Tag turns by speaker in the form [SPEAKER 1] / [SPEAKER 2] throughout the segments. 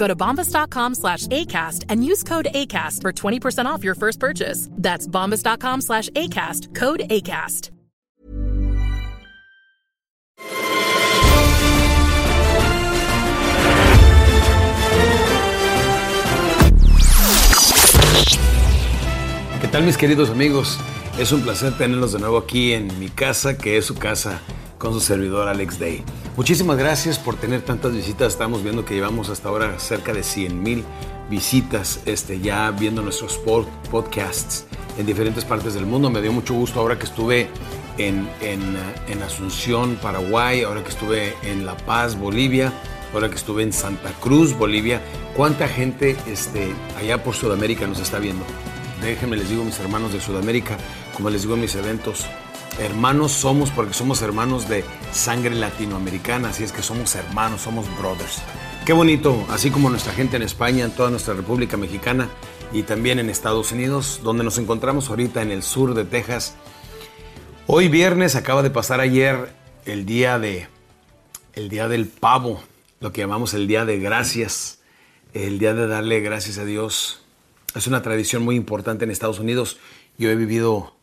[SPEAKER 1] Go to bombas.com slash ACAST and use code ACAST for 20% off your first purchase. That's bombas.com slash ACAST. Code ACAST.
[SPEAKER 2] ¿Qué tal mis queridos amigos? Es un placer tenerlos de nuevo aquí en mi casa, que es su casa, con su servidor Alex Day. Muchísimas gracias por tener tantas visitas. Estamos viendo que llevamos hasta ahora cerca de 100 mil visitas este, ya viendo nuestros pod- podcasts en diferentes partes del mundo. Me dio mucho gusto ahora que estuve en, en, en Asunción, Paraguay, ahora que estuve en La Paz, Bolivia, ahora que estuve en Santa Cruz, Bolivia. ¿Cuánta gente este, allá por Sudamérica nos está viendo? Déjenme les digo mis hermanos de Sudamérica, como les digo en mis eventos, hermanos somos porque somos hermanos de sangre latinoamericana, así es que somos hermanos, somos brothers. Qué bonito, así como nuestra gente en España, en toda nuestra República Mexicana y también en Estados Unidos, donde nos encontramos ahorita en el sur de Texas. Hoy viernes acaba de pasar ayer el día de el día del pavo, lo que llamamos el día de gracias, el día de darle gracias a Dios. Es una tradición muy importante en Estados Unidos. Yo he vivido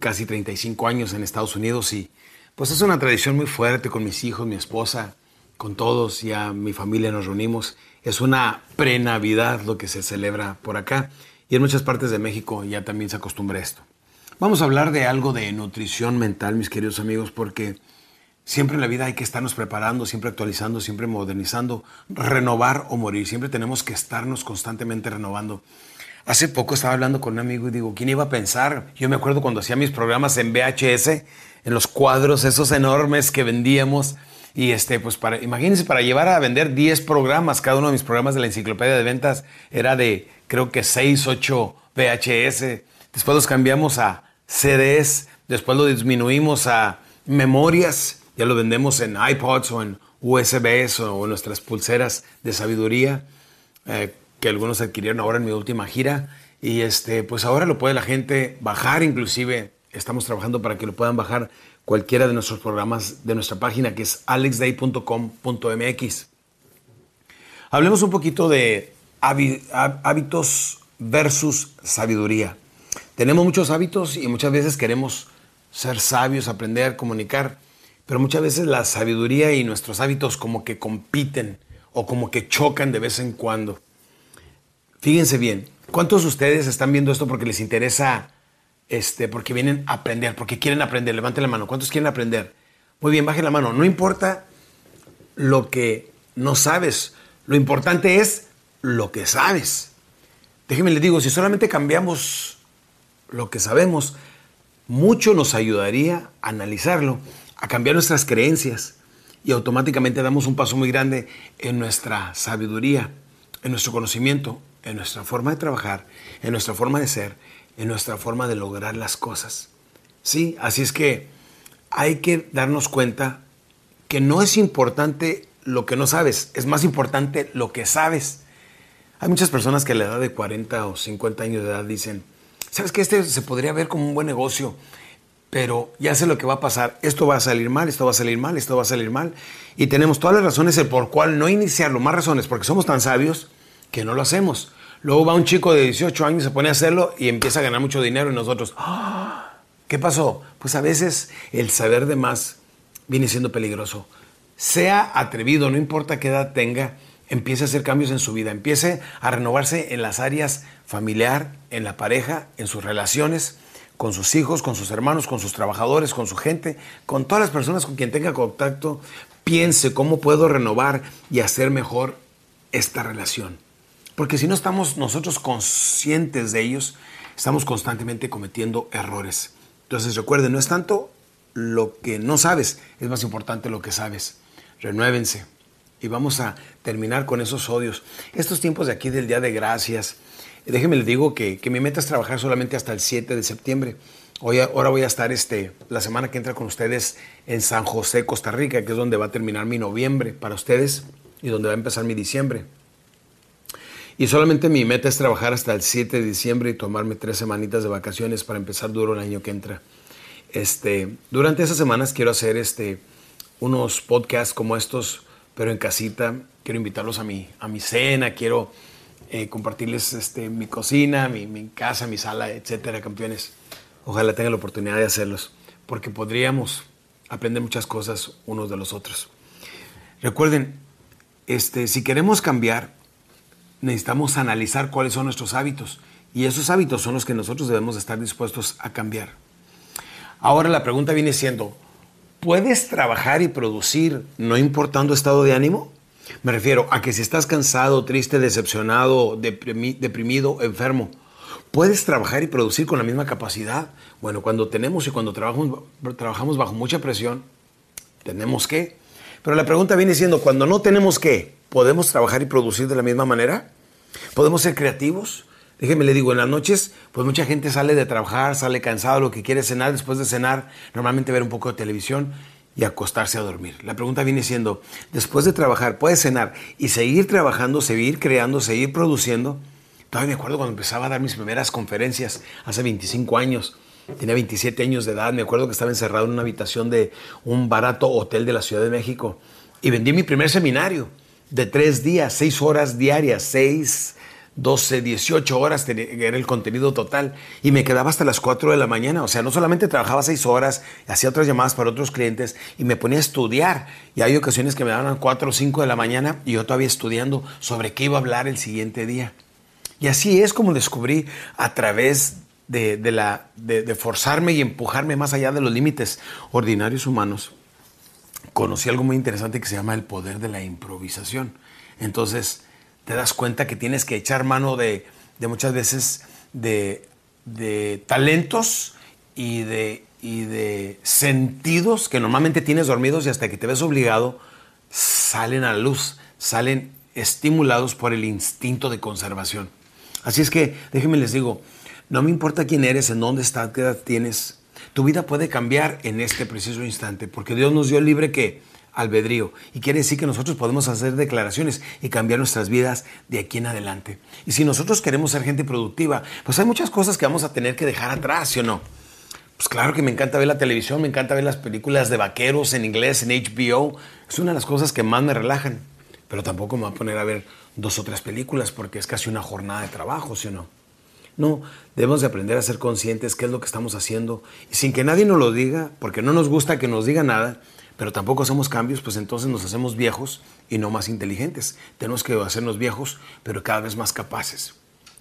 [SPEAKER 2] casi 35 años en Estados Unidos y pues es una tradición muy fuerte con mis hijos, mi esposa, con todos, ya mi familia nos reunimos. Es una pre-Navidad lo que se celebra por acá y en muchas partes de México ya también se acostumbra esto. Vamos a hablar de algo de nutrición mental, mis queridos amigos, porque siempre en la vida hay que estarnos preparando, siempre actualizando, siempre modernizando, renovar o morir. Siempre tenemos que estarnos constantemente renovando. Hace poco estaba hablando con un amigo y digo, ¿quién iba a pensar? Yo me acuerdo cuando hacía mis programas en VHS, en los cuadros esos enormes que vendíamos. Y este, pues para, imagínense, para llevar a vender 10 programas, cada uno de mis programas de la enciclopedia de ventas era de, creo que 6, 8 VHS. Después los cambiamos a CDs, después lo disminuimos a memorias, ya lo vendemos en iPods o en USBs o en nuestras pulseras de sabiduría, eh, que algunos adquirieron ahora en mi última gira. Y este, pues ahora lo puede la gente bajar, inclusive estamos trabajando para que lo puedan bajar cualquiera de nuestros programas de nuestra página que es alexday.com.mx. Hablemos un poquito de hábi- há- hábitos versus sabiduría. Tenemos muchos hábitos y muchas veces queremos ser sabios, aprender, comunicar, pero muchas veces la sabiduría y nuestros hábitos como que compiten o como que chocan de vez en cuando. Fíjense bien, ¿cuántos de ustedes están viendo esto porque les interesa, este, porque vienen a aprender, porque quieren aprender? Levanten la mano. ¿Cuántos quieren aprender? Muy bien, bajen la mano. No importa lo que no sabes, lo importante es lo que sabes. Déjenme les digo, si solamente cambiamos lo que sabemos, mucho nos ayudaría a analizarlo, a cambiar nuestras creencias y automáticamente damos un paso muy grande en nuestra sabiduría, en nuestro conocimiento, en nuestra forma de trabajar, en nuestra forma de ser, en nuestra forma de lograr las cosas. Sí, así es que hay que darnos cuenta que no es importante lo que no sabes, es más importante lo que sabes. Hay muchas personas que a la edad de 40 o 50 años de edad dicen, ¿sabes que este se podría ver como un buen negocio? pero ya sé lo que va a pasar. Esto va a salir mal, esto va a salir mal, esto va a salir mal. Y tenemos todas las razones el por cual no iniciarlo, más razones, porque somos tan sabios que no lo hacemos. Luego va un chico de 18 años, se pone a hacerlo y empieza a ganar mucho dinero y nosotros, ¡Ah! ¿qué pasó? Pues a veces el saber de más viene siendo peligroso. Sea atrevido, no importa qué edad tenga, empiece a hacer cambios en su vida, empiece a renovarse en las áreas familiar, en la pareja, en sus relaciones, con sus hijos, con sus hermanos, con sus trabajadores, con su gente, con todas las personas con quien tenga contacto, piense cómo puedo renovar y hacer mejor esta relación. Porque si no estamos nosotros conscientes de ellos, estamos constantemente cometiendo errores. Entonces recuerden, no es tanto lo que no sabes, es más importante lo que sabes. Renuévense. Y vamos a terminar con esos odios. Estos tiempos de aquí del Día de Gracias, déjenme les digo que, que mi meta es trabajar solamente hasta el 7 de septiembre. Hoy, ahora voy a estar este, la semana que entra con ustedes en San José, Costa Rica, que es donde va a terminar mi noviembre para ustedes y donde va a empezar mi diciembre. Y solamente mi meta es trabajar hasta el 7 de diciembre y tomarme tres semanitas de vacaciones para empezar duro el año que entra. Este, durante esas semanas quiero hacer este, unos podcasts como estos, pero en casita. Quiero invitarlos a mi, a mi cena, quiero eh, compartirles este, mi cocina, mi, mi, casa, mi sala, etcétera, campeones. Ojalá tengan la oportunidad de hacerlos, porque podríamos aprender muchas cosas unos de los otros. Recuerden, este, si queremos cambiar, necesitamos analizar cuáles son nuestros hábitos y esos hábitos son los que nosotros debemos estar dispuestos a cambiar. Ahora la pregunta viene siendo, ¿puedes trabajar y producir no importando estado de ánimo? Me refiero a que si estás cansado, triste, decepcionado, deprimido, enfermo, ¿puedes trabajar y producir con la misma capacidad? Bueno, cuando tenemos y cuando trabajamos, trabajamos bajo mucha presión, tenemos que. Pero la pregunta viene siendo, cuando no tenemos que, ¿podemos trabajar y producir de la misma manera? ¿Podemos ser creativos? Déjeme le digo, en las noches, pues mucha gente sale de trabajar, sale cansado, lo que quiere cenar, después de cenar, normalmente ver un poco de televisión y acostarse a dormir. La pregunta viene siendo, después de trabajar, ¿puedes cenar y seguir trabajando, seguir creando, seguir produciendo? Todavía me acuerdo cuando empezaba a dar mis primeras conferencias, hace 25 años. Tenía 27 años de edad, me acuerdo que estaba encerrado en una habitación de un barato hotel de la Ciudad de México y vendí mi primer seminario de tres días, seis horas diarias, seis, doce, dieciocho horas era el contenido total y me quedaba hasta las cuatro de la mañana. O sea, no solamente trabajaba seis horas, hacía otras llamadas para otros clientes y me ponía a estudiar. Y hay ocasiones que me daban cuatro o cinco de la mañana y yo todavía estudiando sobre qué iba a hablar el siguiente día. Y así es como descubrí a través de, la, de forzarme y empujarme más allá de los límites ordinarios humanos conocí algo muy interesante que se llama el poder de la improvisación. Entonces, te das cuenta que tienes que echar mano de, muchas veces de, talentos y de, y de sentidos que normalmente tienes dormidos y hasta que te ves obligado, salen a la luz, salen estimulados por el instinto de conservación. Así es que, déjenme les digo, no me importa quién eres, en dónde estás, qué edad tienes, tu vida puede cambiar en este preciso instante, porque Dios nos dio libre que albedrío y quiere decir que nosotros podemos hacer declaraciones y cambiar nuestras vidas de aquí en adelante. Y si nosotros queremos ser gente productiva, pues hay muchas cosas que vamos a tener que dejar atrás, ¿sí o no? Pues claro que me encanta ver la televisión, me encanta ver las películas de vaqueros en inglés, en HBO. Es una de las cosas que más me relajan. Pero tampoco me voy a poner a ver dos o tres películas porque es casi una jornada de trabajo, ¿sí o no? No, debemos de aprender a ser conscientes qué es lo que estamos haciendo y sin que nadie nos lo diga, porque no nos gusta que nos diga nada, pero tampoco hacemos cambios, pues entonces nos hacemos viejos y no más inteligentes. Tenemos que hacernos viejos, pero cada vez más capaces.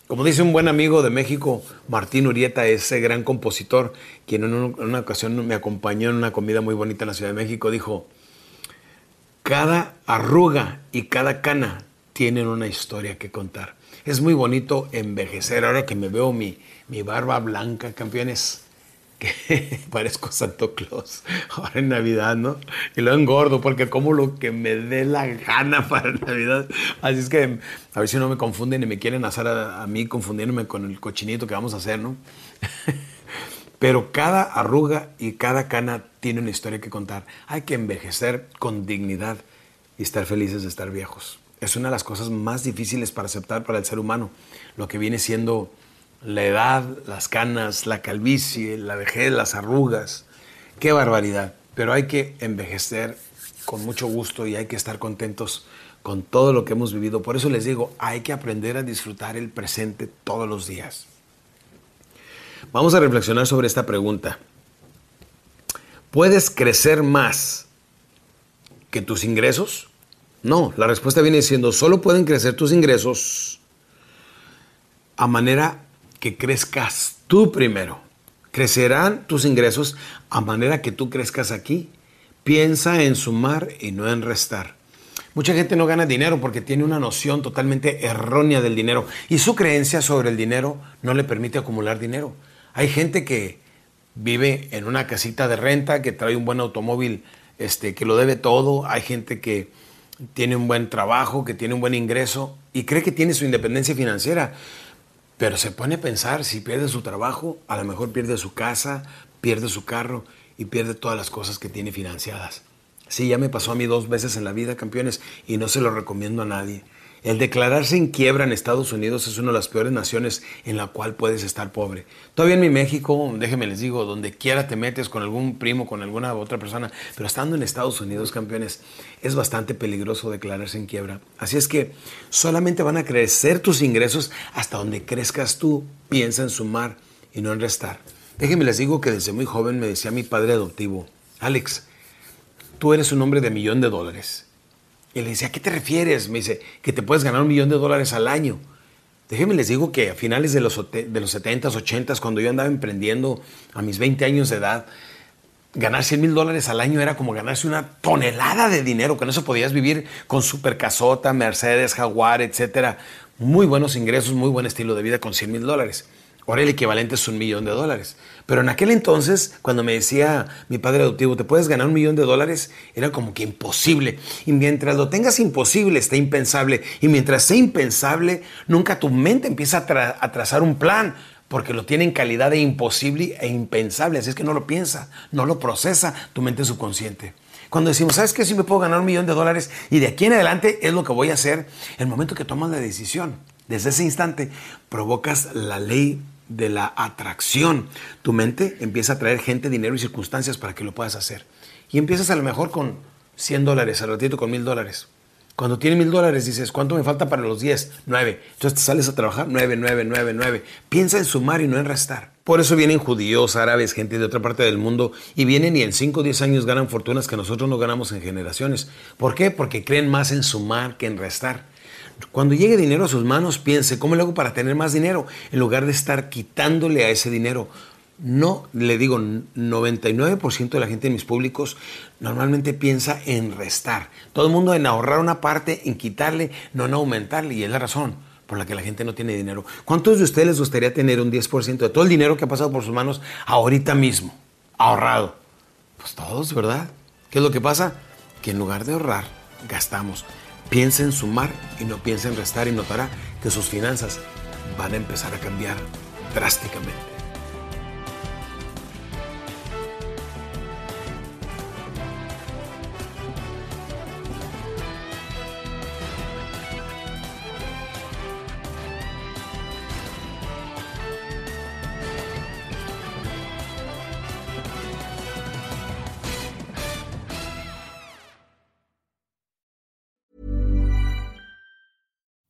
[SPEAKER 2] Como dice un buen amigo de México, Martín Urieta, ese gran compositor, quien en una ocasión me acompañó en una comida muy bonita en la Ciudad de México, dijo, cada arruga y cada cana tienen una historia que contar. Es muy bonito envejecer. Ahora que me veo mi, mi barba blanca, campeones, que parezco Santo Claus ahora en Navidad, ¿no? Y lo engordo porque como lo que me dé la gana para Navidad. Así es que a ver si no me confunden y me quieren hacer a, a mí confundiéndome con el cochinito que vamos a hacer, ¿no? Pero cada arruga y cada cana tiene una historia que contar. Hay que envejecer con dignidad y estar felices de estar viejos es una de las cosas más difíciles para aceptar para el ser humano, lo que viene siendo La edad, las canas, la calvicie, la vejez, las arrugas. Qué barbaridad. Pero hay que envejecer con mucho gusto y hay que estar contentos con todo lo que hemos vivido. Por eso les digo, hay que aprender a disfrutar el presente todos los días. Vamos a reflexionar sobre esta pregunta. ¿Puedes crecer más que tus ingresos? No, la respuesta viene diciendo, solo pueden crecer tus ingresos a manera que crezcas tú primero. Crecerán tus ingresos a manera que tú crezcas aquí. Piensa en sumar y no en restar. Mucha gente no gana dinero porque tiene una noción totalmente errónea del dinero y su creencia sobre el dinero no le permite acumular dinero. Hay gente que vive en una casita de renta, que trae un buen automóvil, este, que lo debe todo. Hay gente que tiene un buen trabajo, que tiene un buen ingreso y cree que tiene su independencia financiera. Pero se pone a pensar, si pierde su trabajo, a lo mejor pierde su casa, pierde su carro y pierde todas las cosas que tiene financiadas. Sí, ya me pasó a mí dos veces en la vida, campeones, y no se lo recomiendo a nadie. El declararse en quiebra en Estados Unidos es una de las peores naciones en la cual puedes estar pobre. Todavía en mi México, déjenme les digo, donde quiera te metes con algún primo, con alguna otra persona, pero estando en Estados Unidos, campeones, es bastante peligroso declararse en quiebra. Así es que solamente van a crecer tus ingresos hasta donde crezcas tú. Piensa en sumar y no en restar. Déjenme les digo que desde muy joven me decía mi padre adoptivo, Alex, tú eres un hombre de millón de dólares y le decía, ¿a qué te refieres? Me dice, que te puedes ganar un millón de dólares al año. Déjenme les digo que a finales de los, de los 70s, 80s, cuando yo andaba emprendiendo a mis 20 años de edad, ganar 100 mil dólares al año era como ganarse una tonelada de dinero. Con eso podías vivir con super casota, Mercedes, Jaguar, etcétera. Muy buenos ingresos, muy buen estilo de vida con 100 mil dólares. Ahora el equivalente es un millón de dólares. Pero en aquel entonces, cuando me decía mi padre adoptivo, ¿te puedes ganar un millón de dólares? Era como que imposible. Y mientras lo tengas imposible, está impensable. Y mientras sea impensable, nunca tu mente empieza a, trazar un plan, porque lo tiene en calidad de imposible e impensable. Así es que no lo piensa, no lo procesa tu mente subconsciente. Cuando decimos, ¿sabes qué? Si me puedo ganar un millón de dólares y de aquí en adelante es lo que voy a hacer, el momento que tomas la decisión, desde ese instante provocas la ley de la atracción. Tu mente empieza a traer gente, dinero y circunstancias para que lo puedas hacer. Y empiezas a lo mejor con 100 dólares, al ratito con 1000 dólares. Cuando tienes mil dólares dices, ¿cuánto me falta para los 10? 9. Entonces te sales a trabajar 9, 9, 9, 9. Piensa en sumar y no en restar. Por eso vienen judíos, árabes, gente de otra parte del mundo y vienen y en 5 o 10 años ganan fortunas que nosotros no ganamos en generaciones. ¿Por qué? Porque creen más en sumar que en restar. Cuando llegue dinero a sus manos, piense, ¿cómo le hago para tener más dinero? En lugar de estar quitándole a ese dinero. No, le digo, 99% de la gente en mis públicos normalmente piensa en restar. Todo el mundo en ahorrar una parte, en quitarle, no en aumentarle. Y es la razón por la que la gente no tiene dinero. ¿Cuántos de ustedes les gustaría tener un 10% de todo el dinero que ha pasado por sus manos ahorita mismo, ahorrado? Pues todos, ¿verdad? ¿Qué es lo que pasa? Que en lugar de ahorrar, gastamos. Piensa en sumar y no piensa en restar y notará que sus finanzas van a empezar a cambiar drásticamente.